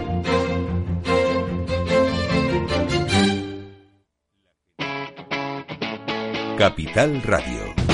Capital Radio.